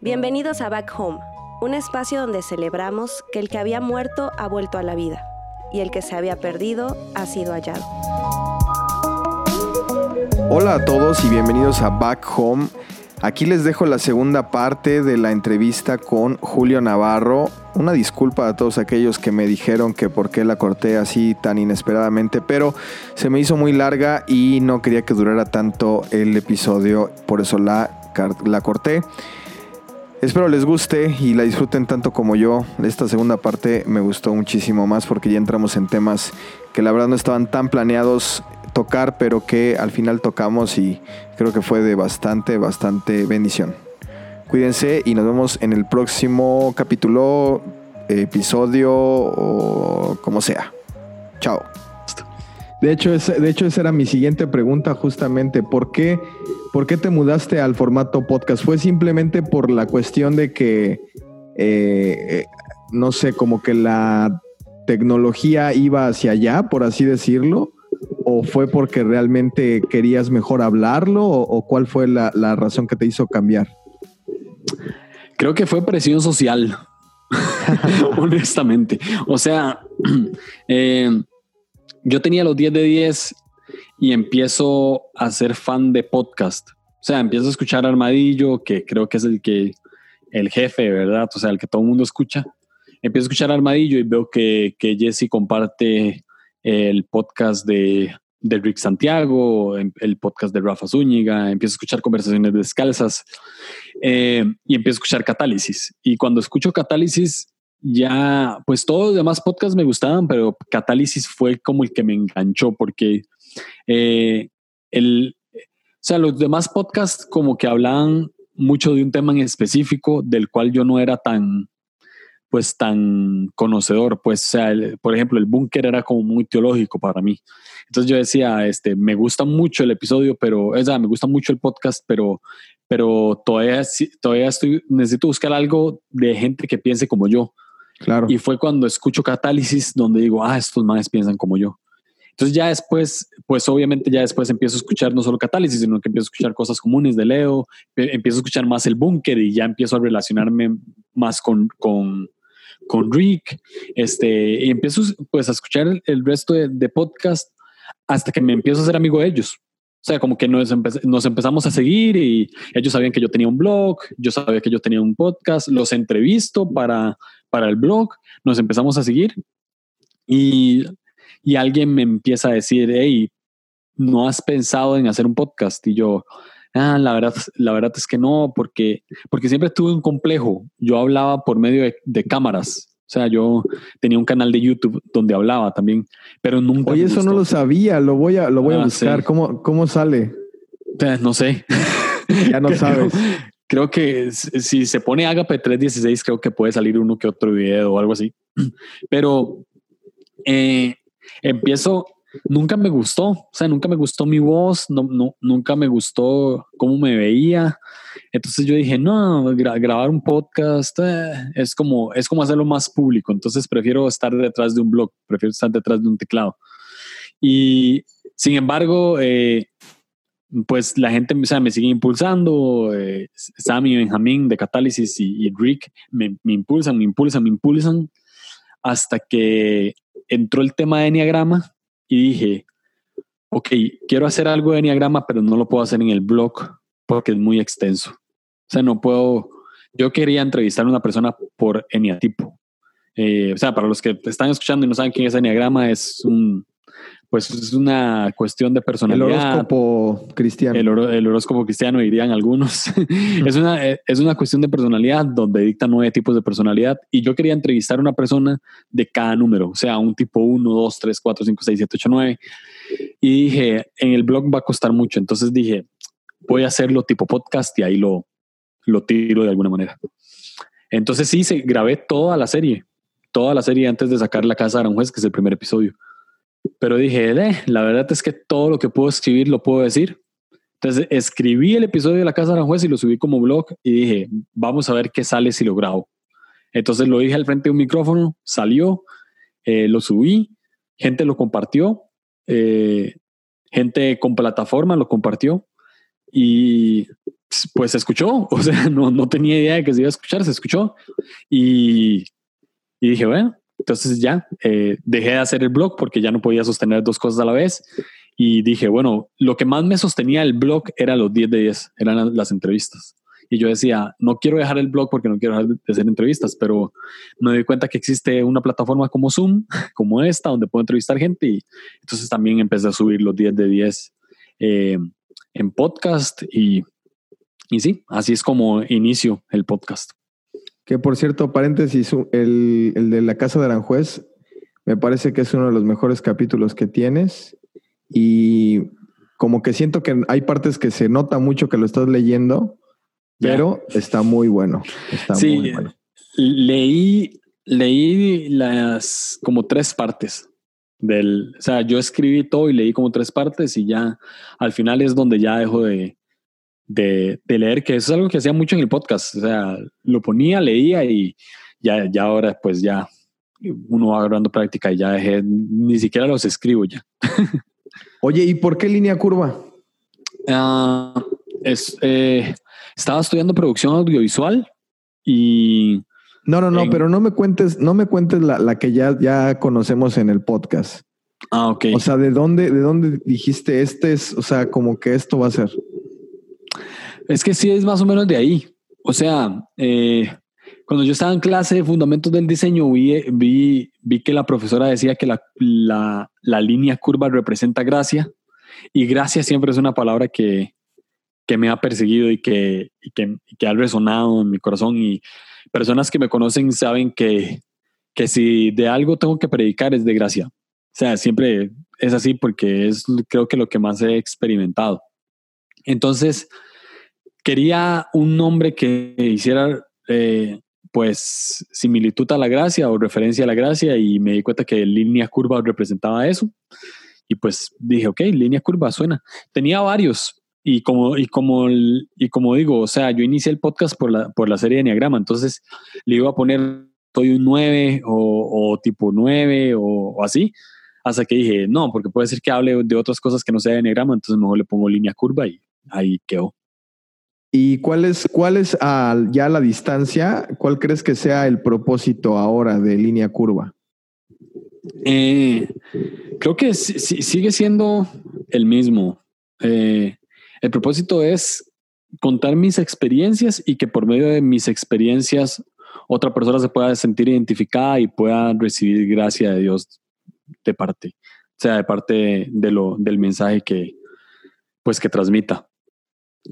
Bienvenidos a Back Home, un espacio donde celebramos que el que había muerto ha vuelto a la vida y el que se había perdido ha sido hallado. Hola a todos y bienvenidos a Back Home. Aquí les dejo la segunda parte de la entrevista con Julio Navarro. Una disculpa a todos aquellos que me dijeron que por qué la corté así tan inesperadamente, pero se me hizo muy larga y no quería que durara tanto el episodio, por eso la, la corté. Espero les guste y la disfruten tanto como yo. Esta segunda parte me gustó muchísimo más porque ya entramos en temas que la verdad no estaban tan planeados tocar, pero que al final tocamos y creo que fue de bastante, bastante bendición. Cuídense y nos vemos en el próximo capítulo, episodio o como sea. Chao. De hecho, de hecho, esa era mi siguiente pregunta justamente. ¿Por qué, ¿Por qué te mudaste al formato podcast? ¿Fue simplemente por la cuestión de que, eh, eh, no sé, como que la tecnología iba hacia allá, por así decirlo? ¿O fue porque realmente querías mejor hablarlo? ¿O, cuál fue la, razón que te hizo cambiar? Creo que fue presión social, honestamente. O sea, eh, yo tenía los 10 de 10 y empiezo a ser fan de podcast. O sea, empiezo a escuchar Armadillo, que creo que es el que el jefe, ¿verdad? O sea, el que todo el mundo escucha. Empiezo a escuchar Armadillo y veo que, que Jesse comparte el podcast de, de Rick Santiago, em, el podcast de Rafa Zúñiga, empiezo a escuchar conversaciones descalzas eh, y empiezo a escuchar Catálisis. Y cuando escucho Catálisis, ya, pues todos los demás podcasts me gustaban, pero Catálisis fue como el que me enganchó porque eh, el, o sea, los demás podcasts como que hablaban mucho de un tema en específico del cual yo no era tan, pues tan conocedor, pues, o sea, por ejemplo, el búnker era como muy teológico para mí. Entonces yo decía, este, me gusta mucho el episodio, pero, o sea, me gusta mucho el podcast, pero, pero todavía, todavía estoy, necesito buscar algo de gente que piense como yo. Claro. Y fue cuando escucho Catálisis donde digo, ah, estos manes piensan como yo. Entonces ya después, pues obviamente ya después empiezo a escuchar no solo Catálisis, sino que empiezo a escuchar cosas comunes de Leo, empiezo a escuchar más el búnker y ya empiezo a relacionarme más con, con, con Rick, este, y empiezo pues a escuchar el, resto de, podcast hasta que me empiezo a ser amigo de ellos. O sea, como que nos, nos, empezamos a seguir y ellos sabían que yo tenía un blog, yo sabía que yo tenía un podcast, los entrevisto para, para el blog, nos empezamos a seguir y, y alguien me empieza a decir, hey, ¿no has pensado en hacer un podcast? Y yo, Ah, la verdad, la verdad es que no, porque, porque siempre tuve un complejo. Yo hablaba por medio de, cámaras. O sea, yo tenía un canal de YouTube donde hablaba también, pero nunca. Oye, eso no lo sabía. Lo voy a, lo voy a ah, buscar. ¿Cómo, ¿Cómo sale? Eh, no sé. ya no sabes. Creo que si se pone Agape 316, creo que puede salir uno que otro video o algo así. Pero eh, empiezo, nunca me gustó, o sea, nunca me gustó mi voz, no, no, nunca me gustó cómo me veía. Entonces yo dije, no, grabar un podcast eh, es, como, es como hacerlo más público, entonces prefiero estar detrás de un blog, prefiero estar detrás de un teclado. Y sin embargo, eh, pues la gente o sea, me sigue impulsando, eh, Sammy, Benjamín de Catálisis y, Rick me, me impulsan, me impulsan, me impulsan, hasta que entró el tema de Enneagrama y dije, ok, quiero hacer algo de Enneagrama, pero no lo puedo hacer en el blog porque es muy extenso. O sea, no puedo, yo quería entrevistar a una persona por Enneatipo. Eh, o sea, para los que están escuchando y no saben quién es Enneagrama, es un, pues es una cuestión de personalidad. El horóscopo cristiano. El, horóscopo cristiano, dirían algunos. es, una, es una cuestión de personalidad donde dicta nueve tipos de personalidad y yo quería entrevistar a una persona de cada número, o sea, un tipo 1, 2, 3, 4, 5, 6, 7, 8, 9. Y dije, en el blog va a costar mucho, entonces dije, voy a hacerlo tipo podcast y ahí lo, lo tiro de alguna manera. Entonces sí, se, grabé toda la serie, toda la serie antes de sacar La Casa de Aranjuez, que es el primer episodio. Pero dije, la verdad es que todo lo que puedo escribir lo puedo decir. Entonces escribí el episodio de La Casa de Aranjuez y lo subí como blog y dije, vamos a ver qué sale si lo grabo. Entonces lo dije al frente de un micrófono, salió, eh, lo subí, gente lo compartió eh, gente con plataforma lo compartió y pues se escuchó, o sea, no, no tenía idea de que se iba a escuchar, se escuchó y, y dije, bueno, entonces ya eh, dejé de hacer el blog porque ya no podía sostener dos cosas a la vez y dije, bueno, lo que más me sostenía el blog era los 10 de 10, eran las entrevistas. Y yo decía, no quiero dejar el blog porque no quiero hacer entrevistas, pero me doy cuenta que existe una plataforma como Zoom, como esta, donde puedo entrevistar gente. Y entonces también empecé a subir los 10 de 10 eh, en podcast. Y, y sí, así es como inicio el podcast. Que por cierto, paréntesis, el, el de la Casa de Aranjuez me parece que es uno de los mejores capítulos que tienes. Y como que siento que hay partes que se nota mucho que lo estás leyendo, pero está muy bueno. Está sí, muy bueno. Leí, leí las como tres partes del, o sea, yo escribí todo y leí como tres partes y ya al final es donde ya dejo de, de, leer, que eso es algo que hacía mucho en el podcast, o sea, lo ponía, leía y ya, ya ahora pues ya uno va agarrando práctica y ya dejé, ni siquiera los escribo ya. Oye, ¿y por qué línea curva? Ah, es, eh, estaba estudiando producción audiovisual y... No, no, no, pero no me cuentes, no me cuentes la, que ya, ya conocemos en el podcast. Ah, ok. O sea, ¿de dónde, ¿de dónde dijiste este es, o sea, como que esto va a ser? Es que sí es más o menos de ahí. O sea, eh, cuando yo estaba en clase de fundamentos del diseño, vi, vi, vi que la profesora decía que la, la, línea curva representa gracia y gracia siempre es una palabra que, que me ha perseguido y que, y que, que, ha resonado en mi corazón. Y personas que me conocen saben que, que si de algo tengo que predicar es de gracia. O sea, siempre es así porque es creo que lo que más he experimentado. Entonces, quería un nombre que hiciera eh, pues similitud a la gracia o referencia a la gracia y me di cuenta que línea curva representaba eso. Y pues dije, ok, línea curva suena. Tenía varios, y como, y como, y como digo, o sea, yo inicié el podcast por la, por la serie de Enneagrama, entonces le iba a poner soy un 9 o, tipo 9 o, así, hasta que dije, no, porque puede ser que hable de otras cosas que no sea de Enneagrama, entonces mejor le pongo línea curva ahí quedó. ¿Y cuál es, cuál es ya a la distancia, cuál crees que sea el propósito ahora de línea curva? Eh, creo que sigue siendo el mismo. Eh, el propósito es contar mis experiencias y que por medio de mis experiencias otra persona se pueda sentir identificada y pueda recibir gracia de Dios de parte, o sea, de parte de lo, del mensaje que, pues, que transmita.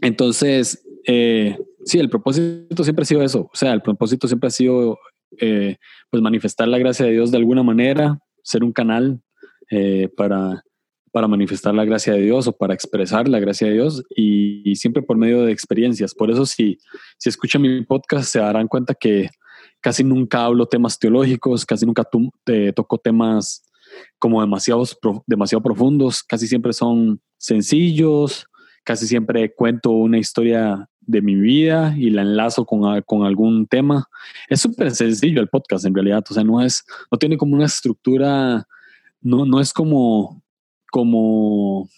Entonces, eh, sí, el propósito siempre ha sido eso, o sea, el propósito siempre ha sido, eh, pues, manifestar la gracia de Dios de alguna manera, ser un canal eh, para para manifestar la gracia de Dios o para expresar la gracia de Dios y, siempre por medio de experiencias. Por eso si, si escuchan mi podcast se darán cuenta que casi nunca hablo temas teológicos, casi nunca toco temas como demasiados, demasiado profundos, casi siempre son sencillos, casi siempre cuento una historia de mi vida y la enlazo con, con algún tema. Es súper sencillo el podcast en realidad, o sea, no es, no tiene como una estructura, no, no es como como,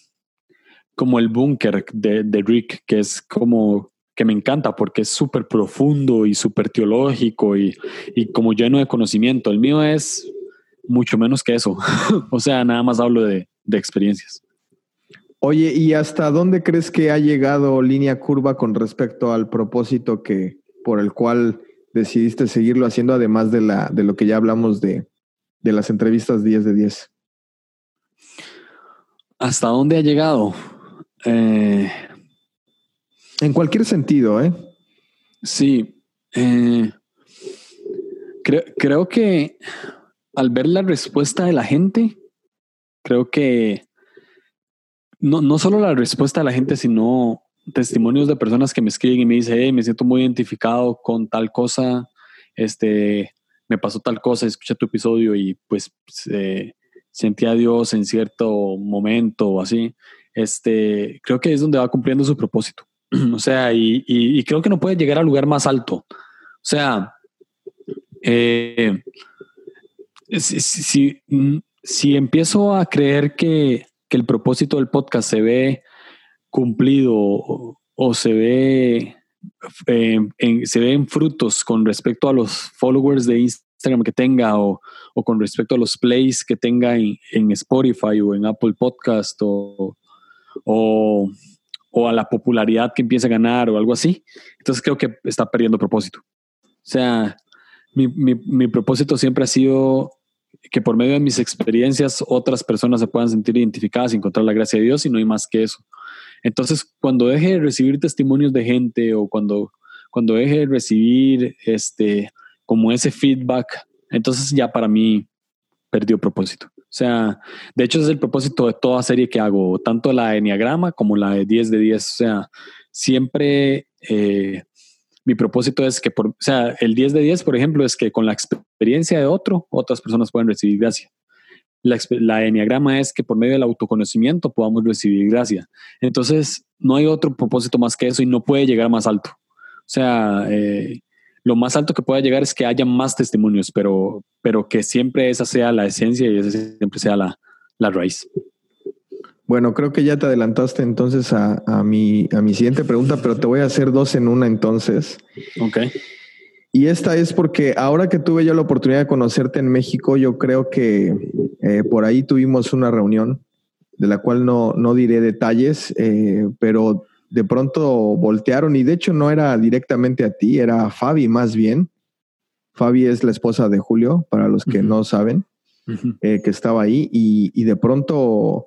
como el búnker de, de, Rick, que es como que me encanta porque es súper profundo y súper teológico y, y, como lleno de conocimiento. El mío es mucho menos que eso. o sea, nada más hablo de, de experiencias. Oye, ¿y hasta dónde crees que ha llegado línea curva con respecto al propósito que por el cual decidiste seguirlo haciendo, además de, la, de lo que ya hablamos de, de las entrevistas 10 de 10? ¿Hasta dónde ha llegado? Eh, en cualquier sentido, ¿eh? Sí. Eh, creo, que al ver la respuesta de la gente, creo que no, no solo la respuesta de la gente, sino testimonios de personas que me escriben y me dicen, hey, me siento muy identificado con tal cosa, este, me pasó tal cosa, escucha tu episodio y pues eh, sentía a Dios en cierto momento o así, este, creo que es donde va cumpliendo su propósito. o sea, y, creo que no puede llegar al lugar más alto. O sea, eh, si, mm, si empiezo a creer que, que, el propósito del podcast se ve cumplido o, se ve eh, en, frutos con respecto a los followers de Instagram que tenga o, o con respecto a los plays que tenga en, en Spotify o en Apple Podcast o, o, o, a la popularidad que empieza a ganar o algo así, entonces creo que está perdiendo propósito. O sea, mi, mi, mi propósito siempre ha sido que por medio de mis experiencias otras personas se puedan sentir identificadas y encontrar la gracia de Dios y no hay más que eso. Entonces, cuando deje de recibir testimonios de gente o cuando, cuando deje de recibir este, como ese feedback, entonces ya para mí perdió propósito. O sea, de hecho es el propósito de toda serie que hago, tanto la de Enneagrama como la de 10 de 10. O sea, siempre eh, mi propósito es que, o sea, el 10 de 10, por ejemplo, es que con la experiencia de otro, otras personas pueden recibir gracia. La, la enneagrama es que por medio del autoconocimiento podamos recibir gracia. Entonces, no hay otro propósito más que eso y no puede llegar más alto. O sea, eh, lo más alto que pueda llegar es que haya más testimonios, pero, pero que siempre esa sea la esencia y esa siempre sea la, la raíz. Bueno, creo que ya te adelantaste entonces a, a, mi, a mi siguiente pregunta, pero te voy a hacer dos en una entonces. Ok. Y esta es porque ahora que tuve yo la oportunidad de conocerte en México, yo creo que eh, por ahí tuvimos una reunión de la cual no, no diré detalles, eh, pero de pronto voltearon y de hecho no era directamente a ti, era a Fabi más bien. Fabi es la esposa de Julio, para los que no saben, eh, que estaba ahí y, y de pronto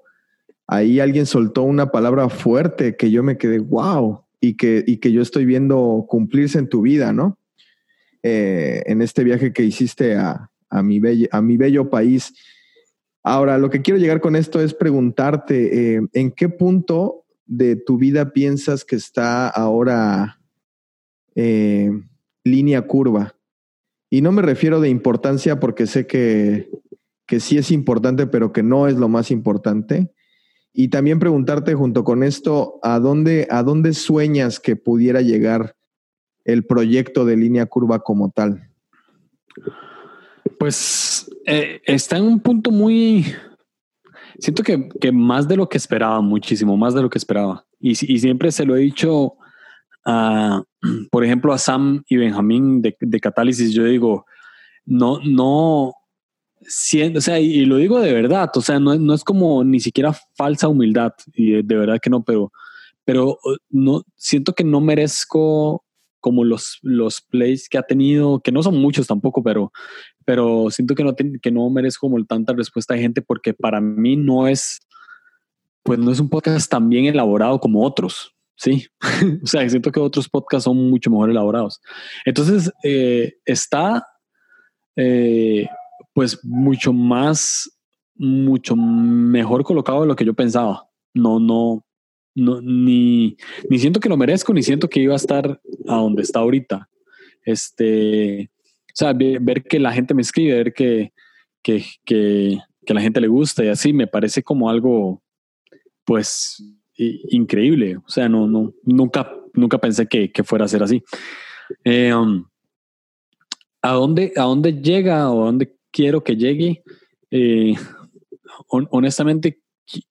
ahí alguien soltó una palabra fuerte que yo me quedé, wow, y que, y que yo estoy viendo cumplirse en tu vida, ¿no? Eh, en este viaje que hiciste a, a, mi bello, a mi bello país. Ahora, lo que quiero llegar con esto es preguntarte, eh, ¿en qué punto de tu vida piensas que está ahora eh, línea curva? Y no me refiero de importancia porque sé que, que sí es importante, pero que no es lo más importante y también preguntarte junto con esto, ¿a dónde, ¿a dónde sueñas que pudiera llegar el proyecto de línea curva como tal? Pues eh, está en un punto muy... Siento que, que, más de lo que esperaba, muchísimo más de lo que esperaba. Y, siempre se lo he dicho, a, por ejemplo, a Sam y Benjamín de, de Catálisis, yo digo, no, no, o sea, y, lo digo de verdad, o sea, no, no, es como ni siquiera falsa humildad, y de, verdad que no, pero, pero uh, no, siento que no merezco como los, los plays que ha tenido, que no son muchos tampoco, pero, pero siento que no, que no merezco como tanta respuesta de gente porque para mí no es, pues no es un podcast tan bien elaborado como otros, ¿sí? o sea, siento que otros podcasts son mucho mejor elaborados. Entonces, eh, está... Eh, pues mucho más, mucho mejor colocado de lo que yo pensaba. No, no, no, ni, ni siento que lo merezco, ni siento que iba a estar a donde está ahorita. Este, o sea, ver que la gente me escribe, ver que, que, que, que la gente le gusta y así, me parece como algo, pues, increíble. O sea, no, no, nunca, nunca pensé que, que fuera a ser así. Eh, um, ¿a, dónde, ¿A dónde llega o a dónde quiero que llegue. Eh, honestamente,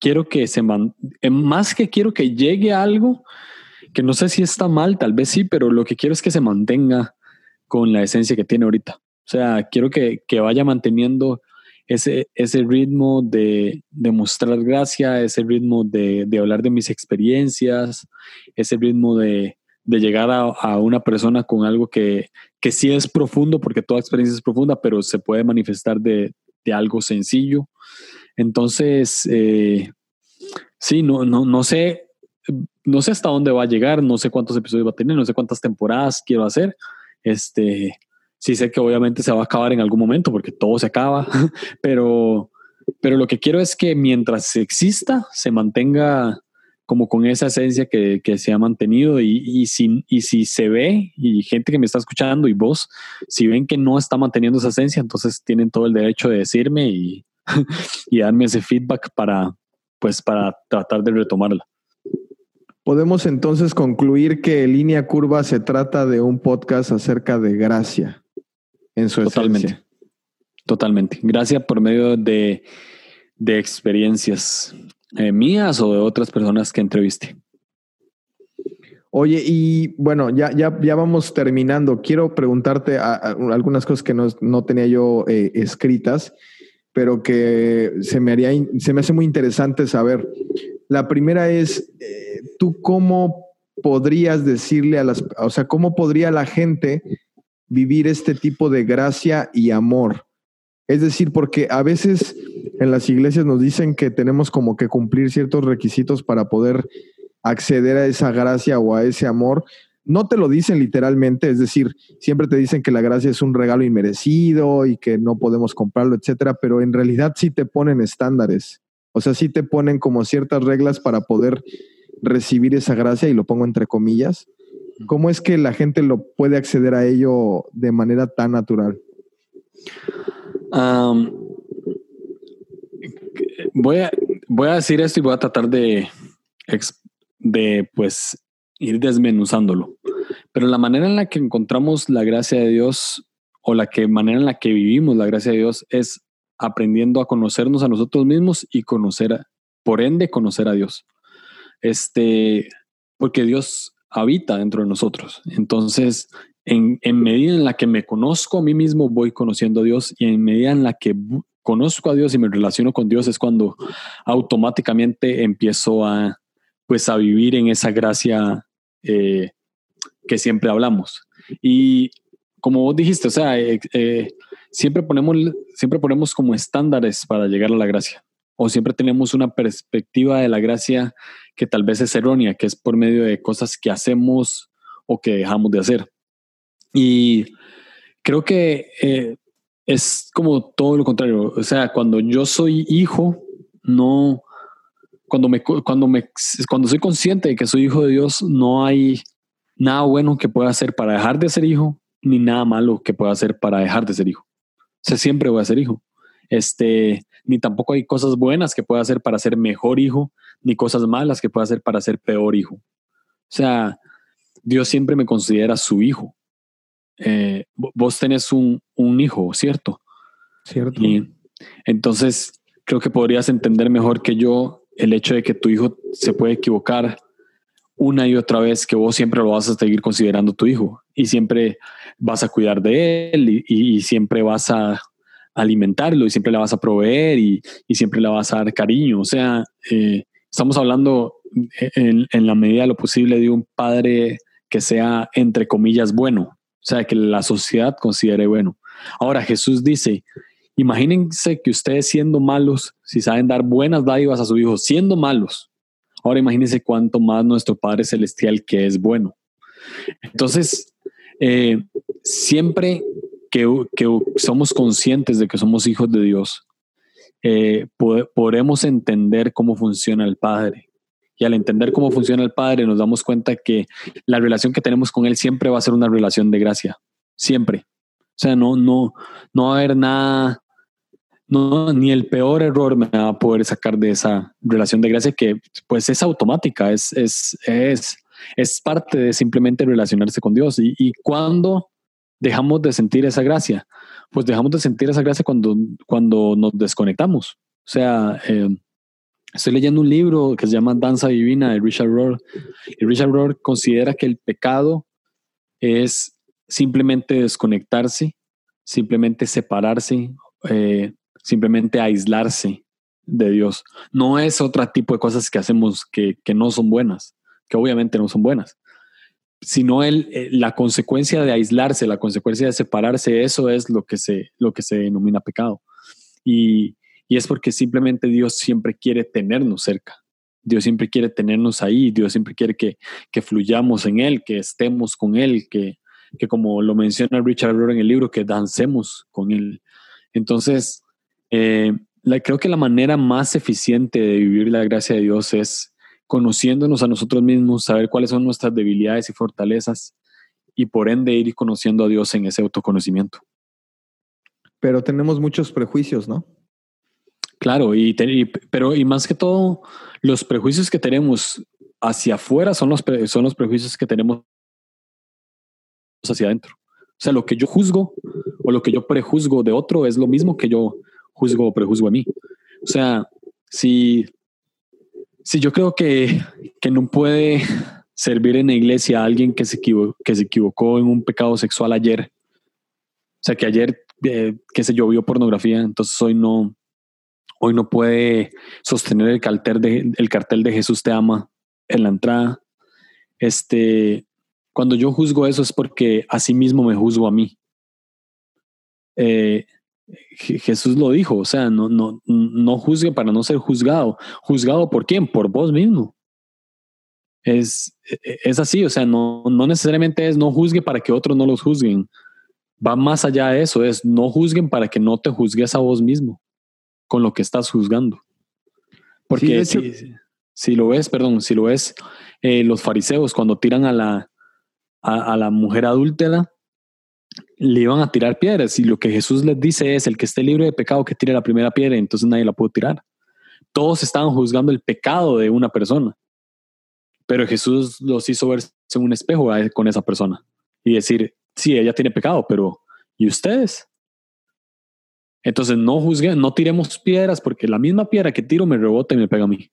quiero que se man eh, más que quiero que llegue algo que no sé si está mal, tal vez sí, pero lo que quiero es que se mantenga con la esencia que tiene ahorita. O sea, quiero que, que vaya manteniendo ese, ese ritmo de, de mostrar gracia, ese ritmo de, de, hablar de mis experiencias, ese ritmo de, de llegar a, a, una persona con algo que, que sí es profundo, porque toda experiencia es profunda, pero se puede manifestar de, de algo sencillo. Entonces, eh, sí, no, no, no sé, no sé hasta dónde va a llegar, no sé cuántos episodios va a tener, no sé cuántas temporadas quiero hacer. Este, sí sé que obviamente se va a acabar en algún momento, porque todo se acaba, pero, pero lo que quiero es que mientras exista, se mantenga como con esa esencia que, que se ha mantenido y, y, si, y si se ve y gente que me está escuchando y vos, si ven que no está manteniendo esa esencia, entonces tienen todo el derecho de decirme y, y darme ese feedback para, pues, para tratar de retomarla. Podemos entonces concluir que Línea Curva se trata de un podcast acerca de gracia en su Totalmente. esencia. Totalmente. Gracias por medio de de experiencias eh, mías o de otras personas que entrevisté. Oye, y bueno, ya, ya, ya vamos terminando. Quiero preguntarte algunas cosas que no, tenía yo eh, escritas, pero que se me, haría, se me hace muy interesante saber. La primera es, eh, ¿tú cómo podrías decirle a las, o sea, cómo podría la gente vivir este tipo de gracia y amor? Es decir, porque a veces en las iglesias nos dicen que tenemos como que cumplir ciertos requisitos para poder acceder a esa gracia o a ese amor. No te lo dicen literalmente, es decir, siempre te dicen que la gracia es un regalo inmerecido y que no podemos comprarlo, etcétera, pero en realidad sí te ponen estándares. O sea, sí te ponen como ciertas reglas para poder recibir esa gracia y lo pongo entre comillas. ¿Cómo es que la gente lo puede acceder a ello de manera tan natural? Voy, a, voy a decir esto y voy a tratar de, de pues ir desmenuzándolo. Pero la manera en la que encontramos la gracia de Dios o la que manera en la que vivimos la gracia de Dios es aprendiendo a conocernos a nosotros mismos y conocer, por ende, conocer a Dios. Este, porque Dios habita dentro de nosotros. Entonces, en, medida en la que me conozco a mí mismo, voy conociendo a Dios y en medida en la que conozco a Dios y me relaciono con Dios es cuando automáticamente empiezo a pues a vivir en esa gracia eh, que siempre hablamos. Y como vos dijiste, o sea, eh, eh, siempre, ponemos, siempre ponemos como estándares para llegar a la gracia. O siempre tenemos una perspectiva de la gracia que tal vez es errónea, que es por medio de cosas que hacemos o que dejamos de hacer. Y creo que es como todo lo contrario. O sea, cuando yo soy hijo, no, cuando me, cuando me, cuando soy consciente de que soy hijo de Dios, no hay nada bueno que pueda hacer para dejar de ser hijo, ni nada malo que pueda hacer para dejar de ser hijo. O sea, siempre voy a ser hijo. Este, ni tampoco hay cosas buenas que pueda hacer para ser mejor hijo, ni cosas malas que pueda hacer para ser peor hijo. O sea, Dios siempre me considera su hijo. Eh, vos tenés un, un, hijo, ¿cierto? Cierto. Y entonces creo que podrías entender mejor que yo el hecho de que tu hijo se puede equivocar una y otra vez, que vos siempre lo vas a seguir considerando tu hijo y siempre vas a cuidar de él y, siempre vas a alimentarlo y siempre le vas a proveer y, siempre le vas a dar cariño. O sea, eh, estamos hablando en, en, la medida de lo posible de un padre que sea, entre comillas, bueno. O sea, que la sociedad considere bueno. Ahora Jesús dice, Imagínense que ustedes siendo malos, si saben dar buenas dádivas a su hijo, siendo malos, ahora imagínense cuánto más nuestro Padre Celestial que es bueno. Entonces, eh, siempre que, somos conscientes de que somos hijos de Dios, eh, podremos entender cómo funciona el Padre. Y al entender cómo funciona el Padre, nos damos cuenta que la relación que tenemos con Él siempre va a ser una relación de gracia. Siempre. O sea, no, no, no va a haber nada no, ni el peor error me va a poder sacar de esa relación de gracia que pues es automática, es, es, es, es parte de simplemente relacionarse con Dios. Y, y cuando dejamos de sentir esa gracia, pues dejamos de sentir esa gracia cuando, cuando nos desconectamos. O sea, eh, estoy leyendo un libro que se llama Danza Divina de Richard Rohr y Richard Rohr considera que el pecado es simplemente desconectarse, simplemente separarse, eh, simplemente aislarse de Dios. No es otro tipo de cosas que hacemos que, no son buenas, que obviamente no son buenas, sino el, eh, la consecuencia de aislarse, la consecuencia de separarse, eso es lo que se, lo que se denomina pecado. Y, es porque simplemente Dios siempre quiere tenernos cerca. Dios siempre quiere tenernos ahí, Dios siempre quiere que, que fluyamos en Él, que estemos con Él, que, que como lo menciona Richard Rohr en el libro, que dancemos con Él. Entonces, eh, creo que la manera más eficiente de vivir la gracia de Dios es conociéndonos a nosotros mismos, saber cuáles son nuestras debilidades y fortalezas y por ende ir conociendo a Dios en ese autoconocimiento. Pero tenemos muchos prejuicios, ¿no? Claro, y, pero y más que todo, los prejuicios que tenemos hacia afuera son los, son los prejuicios que tenemos hacia adentro. O sea, lo que yo juzgo o lo que yo prejuzgo de otro es lo mismo que yo juzgo o prejuzgo a mí. O sea, Si, si yo creo que, que no puede servir en la iglesia a alguien que se, que se equivocó en un pecado sexual ayer, o sea, que ayer, eh, qué sé yo, vio pornografía, entonces hoy no, hoy no puede sostener el cartel de, Jesús te ama en la entrada. Este, cuando yo juzgo eso es porque a sí mismo me juzgo a mí. Eh, Jesús lo dijo, o sea, no, no, no juzgue para no ser juzgado. ¿Juzgado por quién? Por vos mismo. Es, es así, o sea, no, no necesariamente es no juzgue para que otros no los juzguen. Va más allá de eso, es no juzguen para que no te juzgues a vos mismo con lo que estás juzgando. Porque si, lo ves, perdón, si lo ves, eh, los fariseos cuando tiran a la, a, la mujer adúltera, le iban a tirar piedras y lo que Jesús les dice es, el que esté libre de pecado que tire la primera piedra, entonces nadie la pudo tirar. Todos estaban juzgando el pecado de una persona, pero Jesús los hizo verse en un espejo con esa persona y decir, sí, ella tiene pecado, pero ¿y ustedes? Entonces no juzguen, no tiremos piedras porque la misma piedra que tiro me rebota y me pega a mí.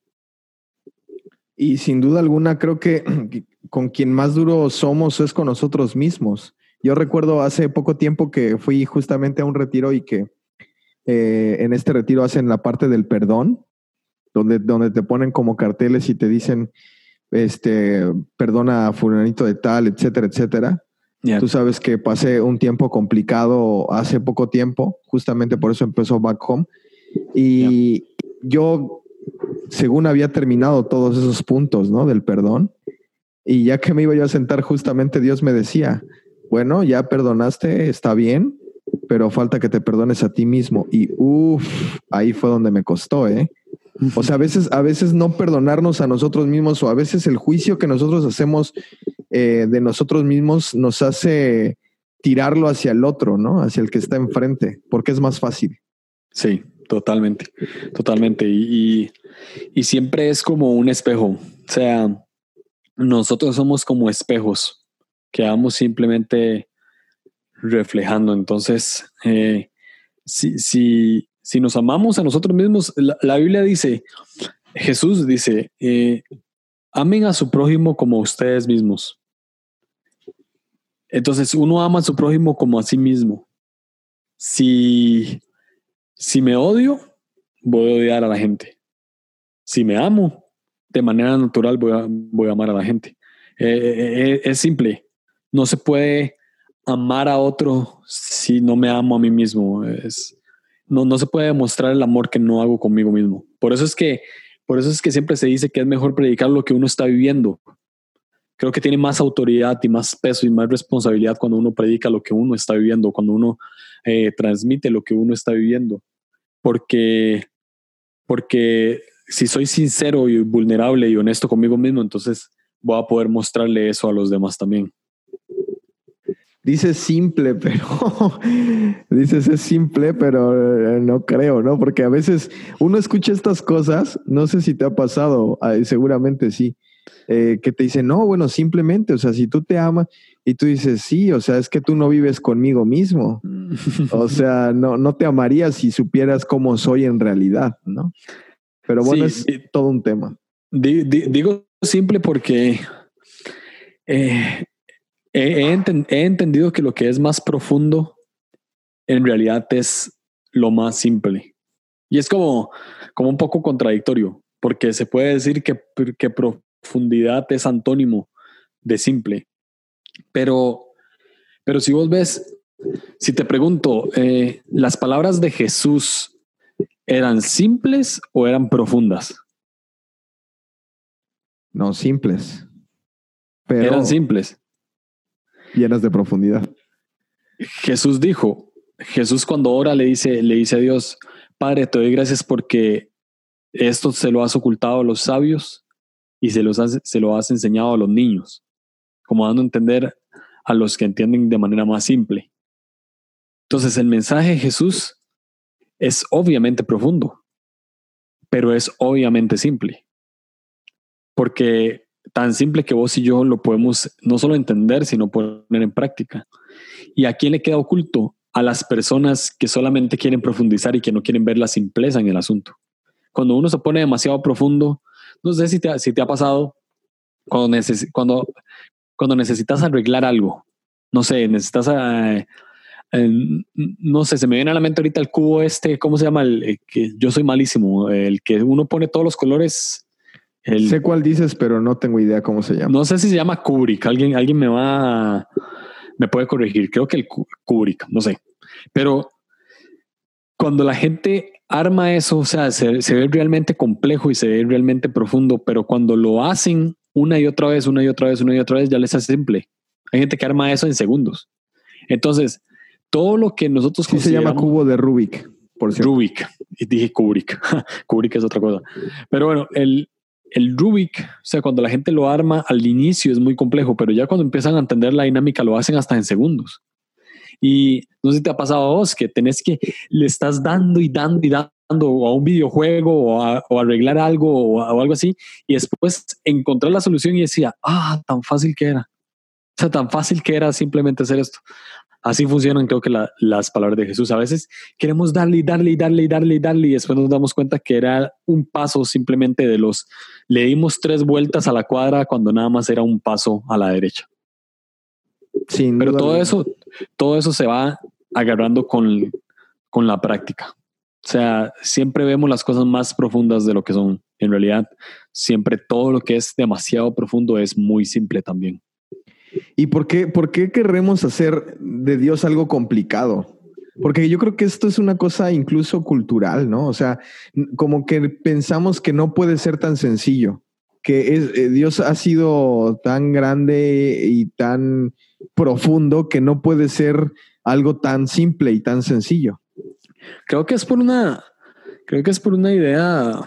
Y sin duda alguna creo que con quien más duro somos es con nosotros mismos. Yo recuerdo hace poco tiempo que fui justamente a un retiro y que eh, en este retiro hacen la parte del perdón, donde, donde te ponen como carteles y te dicen, este, perdona a fulanito de tal, etcétera, etcétera. Tú sabes que pasé un tiempo complicado hace poco tiempo, justamente por eso empezó Back Home. Y yo, según había terminado todos esos puntos, ¿no? Del perdón. Y ya que me iba yo a sentar, justamente Dios me decía, bueno, ya perdonaste, está bien, pero falta que te perdones a ti mismo. Y uff, ahí fue donde me costó, ¿eh? O sea, a veces, a veces no perdonarnos a nosotros mismos o a veces el juicio que nosotros hacemos eh, de nosotros mismos nos hace tirarlo hacia el otro, ¿no? Hacia el que está enfrente, porque es más fácil. Sí, totalmente, totalmente. Y, y, siempre es como un espejo. O sea, nosotros somos como espejos que vamos simplemente reflejando. Entonces, eh, si, si, si, nos amamos a nosotros mismos, la, Biblia dice, Jesús dice, eh, amen a su prójimo como ustedes mismos. Entonces uno ama a su prójimo como a sí mismo. Si, si me odio, voy a odiar a la gente. Si me amo, de manera natural voy a, voy a amar a la gente. Eh, eh, eh, es simple. No se puede amar a otro si no me amo a mí mismo. Es, no, no se puede demostrar el amor que no hago conmigo mismo. Por eso es que, por eso es que siempre se dice que es mejor predicar lo que uno está viviendo creo que tiene más autoridad y más peso y más responsabilidad cuando uno predica lo que uno está viviendo, cuando uno eh, transmite lo que uno está viviendo. Porque, porque si soy sincero y vulnerable y honesto conmigo mismo, entonces voy a poder mostrarle eso a los demás también. Dices simple, pero dices es simple, pero eh, no creo, ¿no? Porque a veces uno escucha estas cosas, no sé si te ha pasado, seguramente sí, eh, que te dicen, no, bueno, simplemente, o sea, si tú te amas y tú dices, sí, o sea, es que tú no vives conmigo mismo. o sea, no, no te amarías si supieras cómo soy en realidad, ¿no? Pero bueno, es todo un tema. Digo simple porque eh, he, he entendido que lo que es más profundo en realidad es lo más simple. Y es como, como un poco contradictorio, porque se puede decir que, que, profundidad es antónimo de simple. Pero, pero si vos ves, si te pregunto, eh, ¿las palabras de Jesús eran simples o eran profundas? No, simples. Pero eran simples. Llenas de profundidad. Jesús dijo, Jesús cuando ora le dice, le dice a Dios, Padre, te doy gracias porque esto se lo has ocultado a los sabios y se, los se lo has enseñado a los niños, como dando a entender a los que entienden de manera más simple. Entonces el mensaje de Jesús es obviamente profundo, pero es obviamente simple. Porque tan simple que vos y yo lo podemos no solo entender, sino poner en práctica. ¿Y a quién le queda oculto? A las personas que solamente quieren profundizar y que no quieren ver la simpleza en el asunto. cuando uno se pone demasiado profundo, no sé si te, si te ha pasado cuando, cuando, cuando necesitas arreglar algo. No sé, necesitas, eh, no sé, se me viene a la mente ahorita el cubo este, ¿cómo se llama? El, que yo soy malísimo, el que uno pone todos los colores. sé cuál dices, pero no tengo idea cómo se llama. No sé si se llama Kubrick. Alguien, alguien me va, me puede corregir. Creo que el Kubrick, no sé. Pero cuando la gente arma eso, o sea, se, se, ve realmente complejo y se ve realmente profundo, pero cuando lo hacen una y otra vez, una y otra vez, una y otra vez, ya les hace simple. Hay gente que arma eso en segundos. Entonces, todo lo que nosotros sí se llama cubo de Rubik, por cierto. Rubik, y dije Kubrick. Kubrick es otra cosa. Pero bueno, el, el Rubik, o sea, cuando la gente lo arma al inicio es muy complejo, pero ya cuando empiezan a entender la dinámica lo hacen hasta en segundos. Y no sé si te ha pasado a vos que tenés que, le estás dando y dando y dando a un videojuego o a, arreglar algo o, algo así, y después encontrar la solución y decía, ah, tan fácil que era. O sea, tan fácil que era simplemente hacer esto. Así funcionan, creo que las palabras de Jesús. A veces queremos darle y darle y darle y darle y darle y después nos damos cuenta que era un paso simplemente de los, le dimos tres vueltas a la cuadra cuando nada más era un paso a la derecha. Sí, pero todo eso, todo eso se va agarrando con, con la práctica. O sea, siempre vemos las cosas más profundas de lo que son. En realidad, siempre todo lo que es demasiado profundo es muy simple también. ¿Y por qué, por qué querremos hacer de Dios algo complicado? Porque yo creo que esto es una cosa incluso cultural, ¿no? O sea, como que pensamos que no puede ser tan sencillo, que es, eh, Dios ha sido tan grande y tan profundo que no puede ser algo tan simple y tan sencillo. Creo que es por una, creo que es por una idea.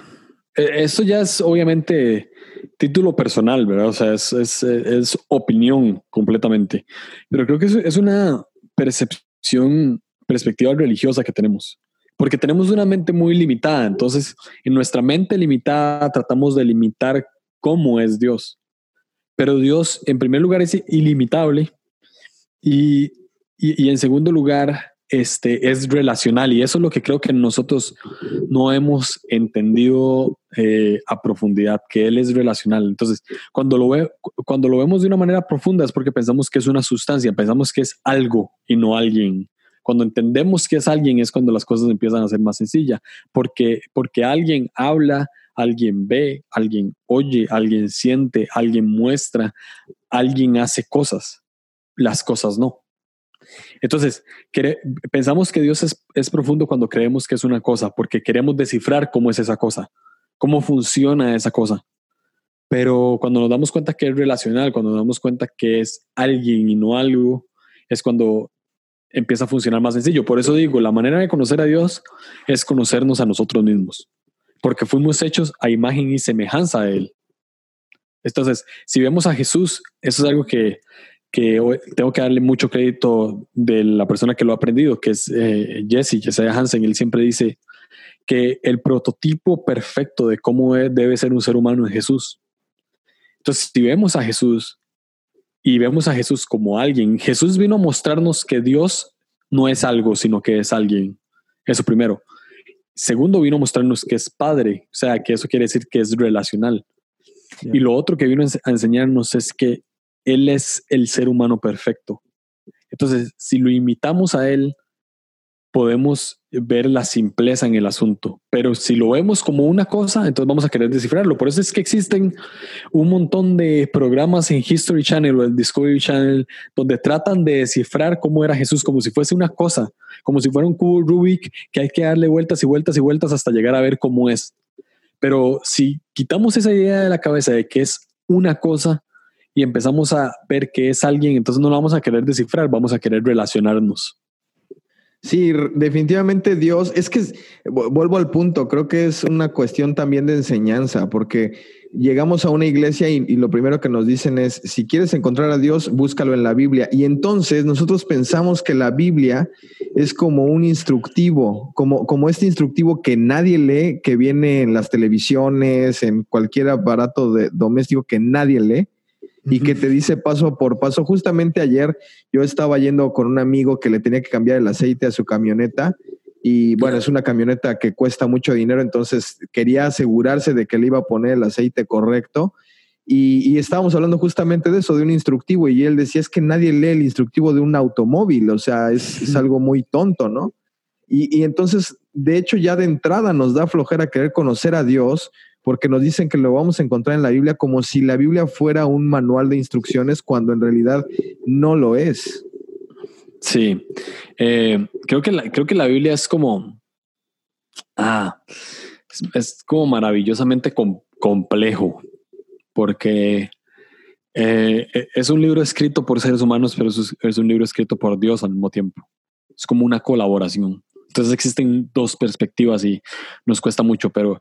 E, esto ya es obviamente título personal, ¿verdad? O sea, es, es, opinión completamente. Pero creo que es una percepción, perspectiva religiosa que tenemos. Porque tenemos una mente muy limitada. Entonces, en nuestra mente limitada tratamos de limitar cómo es Dios. Pero Dios, en primer lugar, es ilimitable. Y, y, en segundo lugar, este, es relacional y eso es lo que creo que nosotros no hemos entendido eh, a profundidad, que él es relacional. Entonces, cuando lo, ve, cuando lo vemos de una manera profunda es porque pensamos que es una sustancia, pensamos que es algo y no alguien. Cuando entendemos que es alguien es cuando las cosas empiezan a ser más sencillas, porque, porque alguien habla, alguien ve, alguien oye, alguien siente, alguien muestra, alguien hace cosas, las cosas no. Entonces, pensamos que Dios es, profundo cuando creemos que es una cosa, porque queremos descifrar cómo es esa cosa, cómo funciona esa cosa. Pero cuando nos damos cuenta que es relacional, cuando nos damos cuenta que es alguien y no algo, es cuando empieza a funcionar más sencillo. Por eso digo, la manera de conocer a Dios es conocernos a nosotros mismos, porque fuimos hechos a imagen y semejanza de Él. Entonces, si vemos a Jesús, eso es algo que que tengo que darle mucho crédito de la persona que lo ha aprendido, que es eh, Jesse, Jesse Hansen. Él siempre dice que el prototipo perfecto de cómo debe ser un ser humano es Jesús. Entonces, si vemos a Jesús y vemos a Jesús como alguien, Jesús vino a mostrarnos que Dios no es algo, sino que es alguien. Eso primero. Segundo, vino a mostrarnos que es Padre, o sea, que eso quiere decir que es relacional. Y lo otro que vino a enseñarnos es que él es el ser humano perfecto. Entonces, si lo imitamos a Él, podemos ver la simpleza en el asunto. Pero si lo vemos como una cosa, entonces vamos a querer descifrarlo. Por eso es que existen un montón de programas en History Channel o el Discovery Channel donde tratan de descifrar cómo era Jesús, como si fuese una cosa, como si fuera un cubo Rubik que hay que darle vueltas y vueltas y vueltas hasta llegar a ver cómo es. Pero si quitamos esa idea de la cabeza de que es una cosa, y empezamos a ver que es alguien, entonces no lo vamos a querer descifrar, vamos a querer relacionarnos. Sí, definitivamente Dios, es que vuelvo al punto, creo que es una cuestión también de enseñanza, porque llegamos a una iglesia y, lo primero que nos dicen es, si quieres encontrar a Dios, búscalo en la Biblia. Y entonces nosotros pensamos que la Biblia es como un instructivo, como, como este instructivo que nadie lee, que viene en las televisiones, en cualquier aparato de, doméstico que nadie lee y que te dice paso por paso. Justamente ayer yo estaba yendo con un amigo que le tenía que cambiar el aceite a su camioneta Y bueno, es una camioneta que cuesta mucho dinero, entonces quería asegurarse de que le iba a poner el aceite correcto. Y, estábamos hablando justamente de eso, de un instructivo, y él decía, es que nadie lee el instructivo de un automóvil, o sea, es, algo muy tonto, ¿no? Y, y, entonces, de hecho, ya de entrada nos da flojera querer conocer a Dios, porque nos dicen que lo vamos a encontrar en la Biblia como si la Biblia fuera un manual de instrucciones, cuando en realidad no lo es. Sí, eh, creo, que la, creo que la Biblia es como, ah, es, como maravillosamente complejo porque eh, e, es un libro escrito por seres humanos, pero es, un libro escrito por Dios al mismo tiempo. Es como una colaboración. Entonces existen dos perspectivas y nos cuesta mucho, pero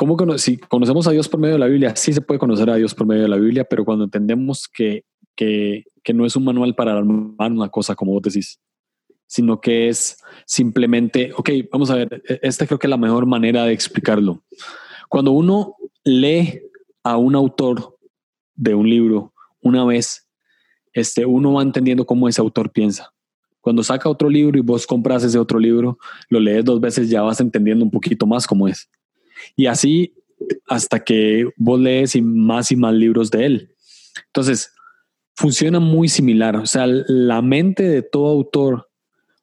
¿cómo si conocemos a Dios por medio de la Biblia? Sí se puede conocer a Dios por medio de la Biblia, pero cuando entendemos que, que, no es un manual para armar una cosa, como vos decís, sino que es simplemente, ok, vamos a ver, e, esta creo que es la mejor manera de explicarlo. Cuando uno lee a un autor de un libro una vez, este, uno va entendiendo cómo ese autor piensa. Cuando saca otro libro y vos compras ese otro libro, lo lees dos veces, ya vas entendiendo un poquito más cómo es. Y así hasta que vos lees más y más libros de él. Entonces, funciona muy similar. O sea, la mente de todo autor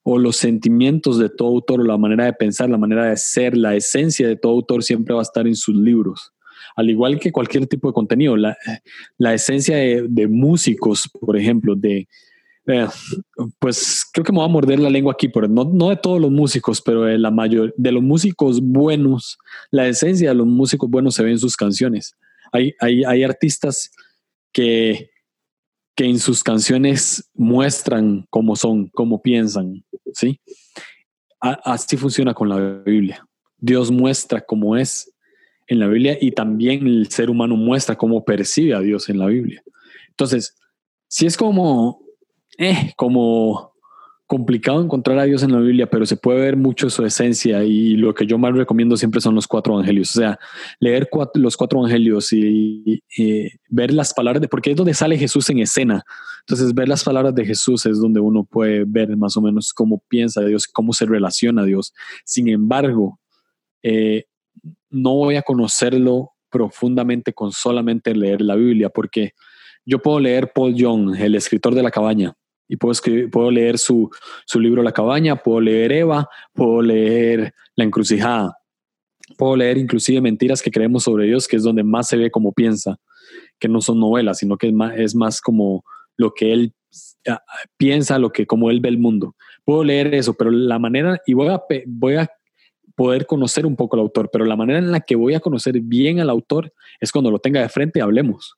o los sentimientos de todo autor o la manera de pensar, la manera de ser, la esencia de todo autor siempre va a estar en sus libros al igual que cualquier tipo de contenido, la, esencia de, músicos, por ejemplo, de, eh, pues creo que me voy a morder la lengua aquí, pero no, no de todos los músicos, pero de la mayor, de los músicos buenos, la esencia de los músicos buenos se ve en sus canciones. Hay, hay, hay artistas que, que en sus canciones muestran cómo son, cómo piensan, ¿sí? así funciona con la Biblia. Dios muestra cómo es en la Biblia y también el ser humano muestra cómo percibe a Dios en la Biblia. Entonces, si es como, eh, como complicado encontrar a Dios en la Biblia, pero se puede ver mucho su esencia y lo que yo más recomiendo siempre son los cuatro evangelios. O sea, leer los cuatro evangelios y, ver las palabras de, porque es donde sale Jesús en escena. Entonces, ver las palabras de Jesús es donde uno puede ver más o menos cómo piensa Dios, cómo se relaciona a Dios. Sin embargo, eh, no voy a conocerlo profundamente con solamente leer la Biblia, porque yo puedo leer Paul Young, el escritor de la cabaña, y puedo, puedo leer su, su libro La cabaña, puedo leer Eva, puedo leer La encrucijada, puedo leer inclusive Mentiras que creemos sobre Dios, que es donde más se ve como piensa, que no son novelas, sino que es más, es más como lo que él ah, piensa, lo que como él ve el mundo. Puedo leer eso, pero la manera, y voy a, voy a poder conocer un poco al autor, pero la manera en la que voy a conocer bien al autor es cuando lo tenga de frente y hablemos.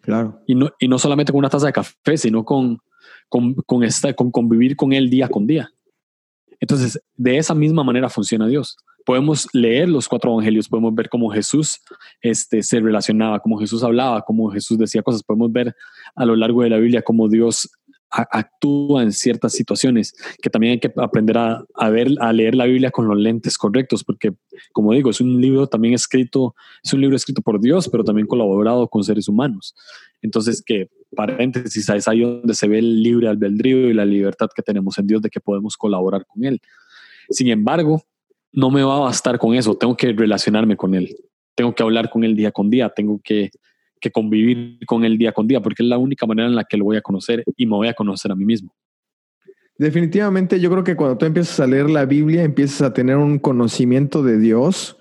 Claro. Y no, y no solamente con una taza de café, sino con, con, con, esta, con convivir con él día con día. Entonces, de esa misma manera funciona Dios. Podemos leer los cuatro evangelios, podemos ver cómo Jesús este, se relacionaba, cómo Jesús hablaba, cómo Jesús decía cosas, podemos ver a lo largo de la Biblia cómo Dios actúa en ciertas situaciones, que también hay que aprender a, ver, a leer la Biblia con los lentes correctos, porque como digo, es un libro también escrito, es un libro escrito por Dios, pero también colaborado con seres humanos. Entonces, que paréntesis, es ahí donde se ve el libre albedrío y la libertad que tenemos en Dios de que podemos colaborar con Él. Sin embargo, no me va a bastar con eso, tengo que relacionarme con Él, tengo que hablar con Él día con día, tengo que que convivir con él día con día, porque es la única manera en la que lo voy a conocer y me voy a conocer a mí mismo. Definitivamente yo creo que cuando tú empiezas a leer la Biblia, empiezas a tener un conocimiento de Dios,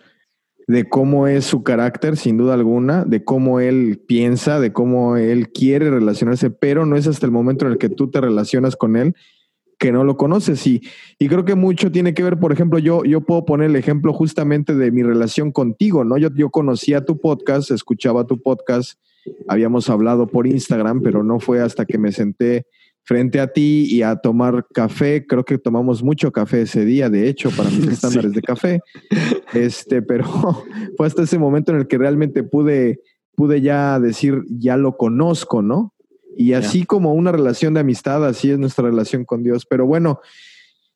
de cómo es su carácter, sin duda alguna, de cómo Él piensa, de cómo Él quiere relacionarse, pero no es hasta el momento en el que tú te relacionas con Él que no lo conoces. Y, y creo que mucho tiene que ver, por ejemplo, yo, yo puedo poner el ejemplo justamente de mi relación contigo, ¿no? Yo, yo conocía tu podcast, escuchaba tu podcast, habíamos hablado por Instagram, pero no fue hasta que me senté frente a ti y a tomar café. Creo que tomamos mucho café ese día, de hecho, para mis estándares de café. Este, pero fue hasta ese momento en el que realmente pude, pude ya decir, ya lo conozco, ¿no? Y así como una relación de amistad, así es nuestra relación con Dios. Pero bueno,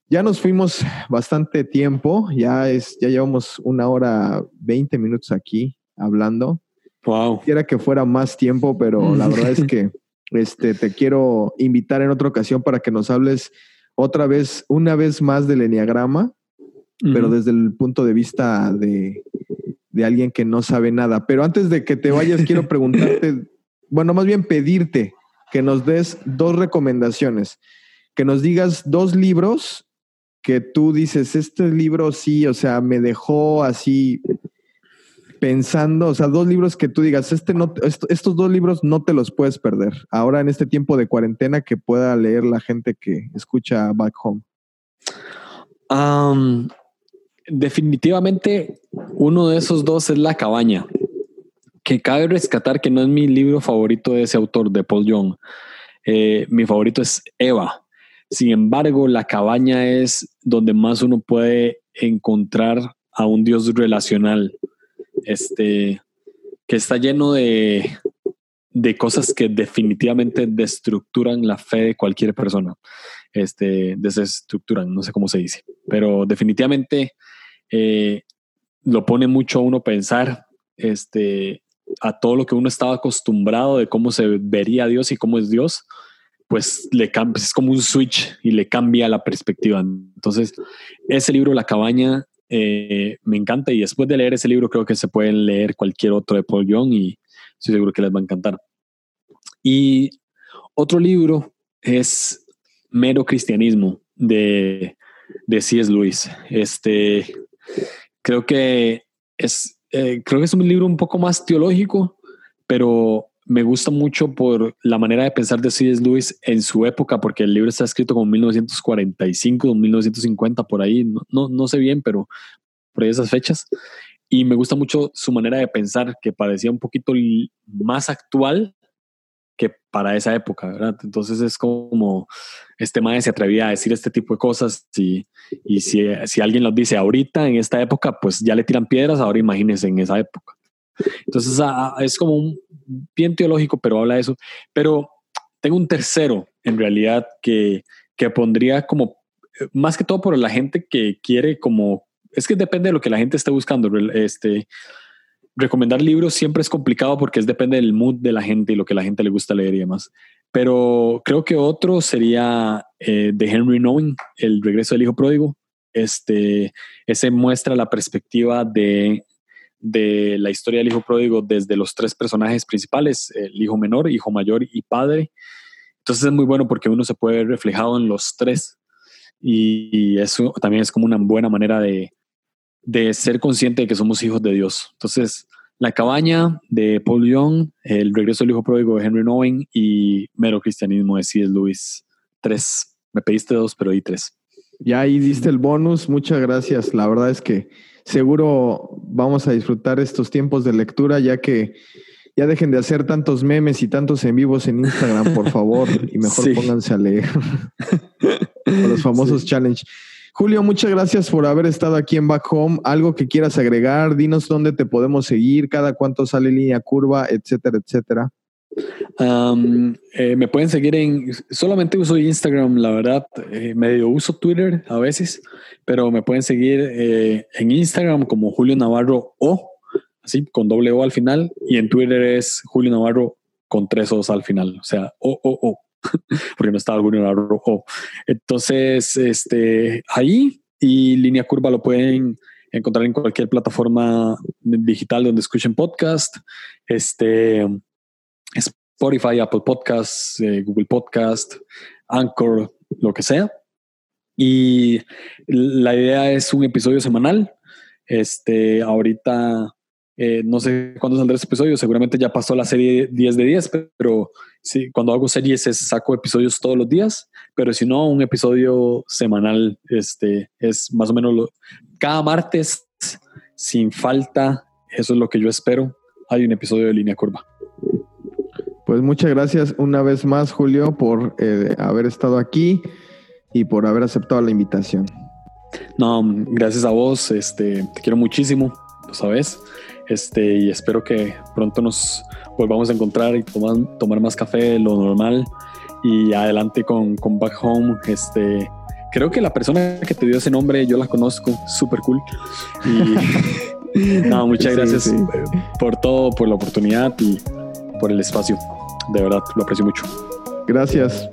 ya nos fuimos bastante tiempo, ya es, ya llevamos una hora veinte minutos aquí hablando. Wow. Quisiera que fuera más tiempo, pero la verdad es que este, te quiero invitar en otra ocasión para que nos hables otra vez, una vez más del Enneagrama pero desde el punto de vista de, de alguien que no sabe nada. Pero antes de que te vayas, quiero preguntarte, bueno, más bien pedirte que nos des dos recomendaciones, que nos digas dos libros que tú dices, este libro sí, o sea, me dejó así pensando, o sea, dos libros que tú digas, este no, estos dos libros no te los puedes perder. Ahora en este tiempo de cuarentena que pueda leer la gente que escucha Back Home. definitivamente uno de esos dos es La cabaña, que cabe rescatar que no es mi libro favorito de ese autor, de Paul Young. Eh, mi favorito es Eva. Sin embargo, La cabaña es donde más uno puede encontrar a un Dios relacional este, que está lleno de, de cosas que definitivamente destructuran la fe de cualquier persona. Este, desestructuran, no sé cómo se dice, pero definitivamente eh, lo pone mucho a uno pensar este, a todo lo que uno estaba acostumbrado de cómo se vería Dios y cómo es Dios, pues le cambia, es como un switch y le cambia la perspectiva. Entonces, ese libro, La cabaña, eh, me encanta y después de leer ese libro creo que se pueden leer cualquier otro de Paul Young y estoy seguro que les va a encantar. Y otro libro es Mero Cristianismo de, de C.S. Lewis. Este, creo que es, eh, creo que es un libro un poco más teológico, pero me gusta mucho por la manera de pensar de C.S. Lewis en su época, porque el libro está escrito como 1945 o 1950, por ahí, no, no, sé bien, pero por esas fechas. Y me gusta mucho su manera de pensar, que parecía un poquito más actual que para esa época, ¿verdad? Entonces es como este maestro se atrevía a decir este tipo de cosas y, y si, si alguien los dice ahorita, en esta época, pues ya le tiran piedras, ahora imagínense en esa época. Entonces ah, ah, es como un bien teológico, pero habla de eso. Pero tengo un tercero, en realidad, que, que pondría como, eh, más que todo por la gente que quiere como, es que depende de lo que la gente esté buscando. Este, recomendar libros siempre es complicado porque es depende del mood de la gente y lo que la gente le gusta leer y demás. Pero creo que otro sería eh, de Henry Knowing, El regreso del hijo pródigo. Este, ese muestra la perspectiva de de la historia del hijo pródigo desde los tres personajes principales, el hijo menor, hijo mayor y padre. Entonces es muy bueno porque uno se puede ver reflejado en los tres y eso también es como una buena manera de, ser consciente de que somos hijos de Dios. Entonces, La cabaña de Paul Young, El regreso del hijo pródigo de Henry Nowen y Mero cristianismo de C.S. Lewis. Tres. Me pediste dos, pero di tres. Ya ahí diste el bonus. Muchas gracias. La verdad es que seguro vamos a disfrutar estos tiempos de lectura, ya que ya dejen de hacer tantos memes y tantos en vivos en Instagram, por favor, y mejor pónganse a leer los famosos challenge. Julio, muchas gracias por haber estado aquí en Back Home. Algo que quieras agregar, dinos dónde te podemos seguir, cada cuánto sale línea curva, etcétera, etcétera. Eh, me pueden seguir en, solamente uso Instagram, la verdad, eh, medio uso Twitter a veces, pero me pueden seguir eh, en Instagram como Julio Navarro O, así con doble O al final, y en Twitter es Julio Navarro con tres O's al final, o sea, O, O, O, porque no estaba Julio Navarro O. Entonces, este, ahí y Línea Curva lo pueden encontrar en cualquier plataforma digital donde escuchen podcast. Este, Spotify, Apple Podcasts, eh, Google Podcast, Anchor, lo que sea. Y la idea es un episodio semanal. Este, ahorita eh, no sé cuándo saldrá este episodio, seguramente ya pasó la serie 10 de 10, pero sí, cuando hago series saco episodios todos los días, pero si no, un episodio semanal este, es más o menos lo, cada martes, sin falta, eso es lo que yo espero, hay un episodio de línea curva. Pues muchas gracias una vez más, Julio, por eh, haber estado aquí y por haber aceptado la invitación. No, gracias a vos, este, te quiero muchísimo, lo sabes, este, y espero que pronto nos volvamos a encontrar y tomar, tomar más café de lo normal y adelante con, con Back Home, este, creo que la persona que te dio ese nombre yo la conozco, súper cool. Y no, muchas gracias por todo, por la oportunidad y por el espacio. De verdad, lo aprecio mucho. Gracias.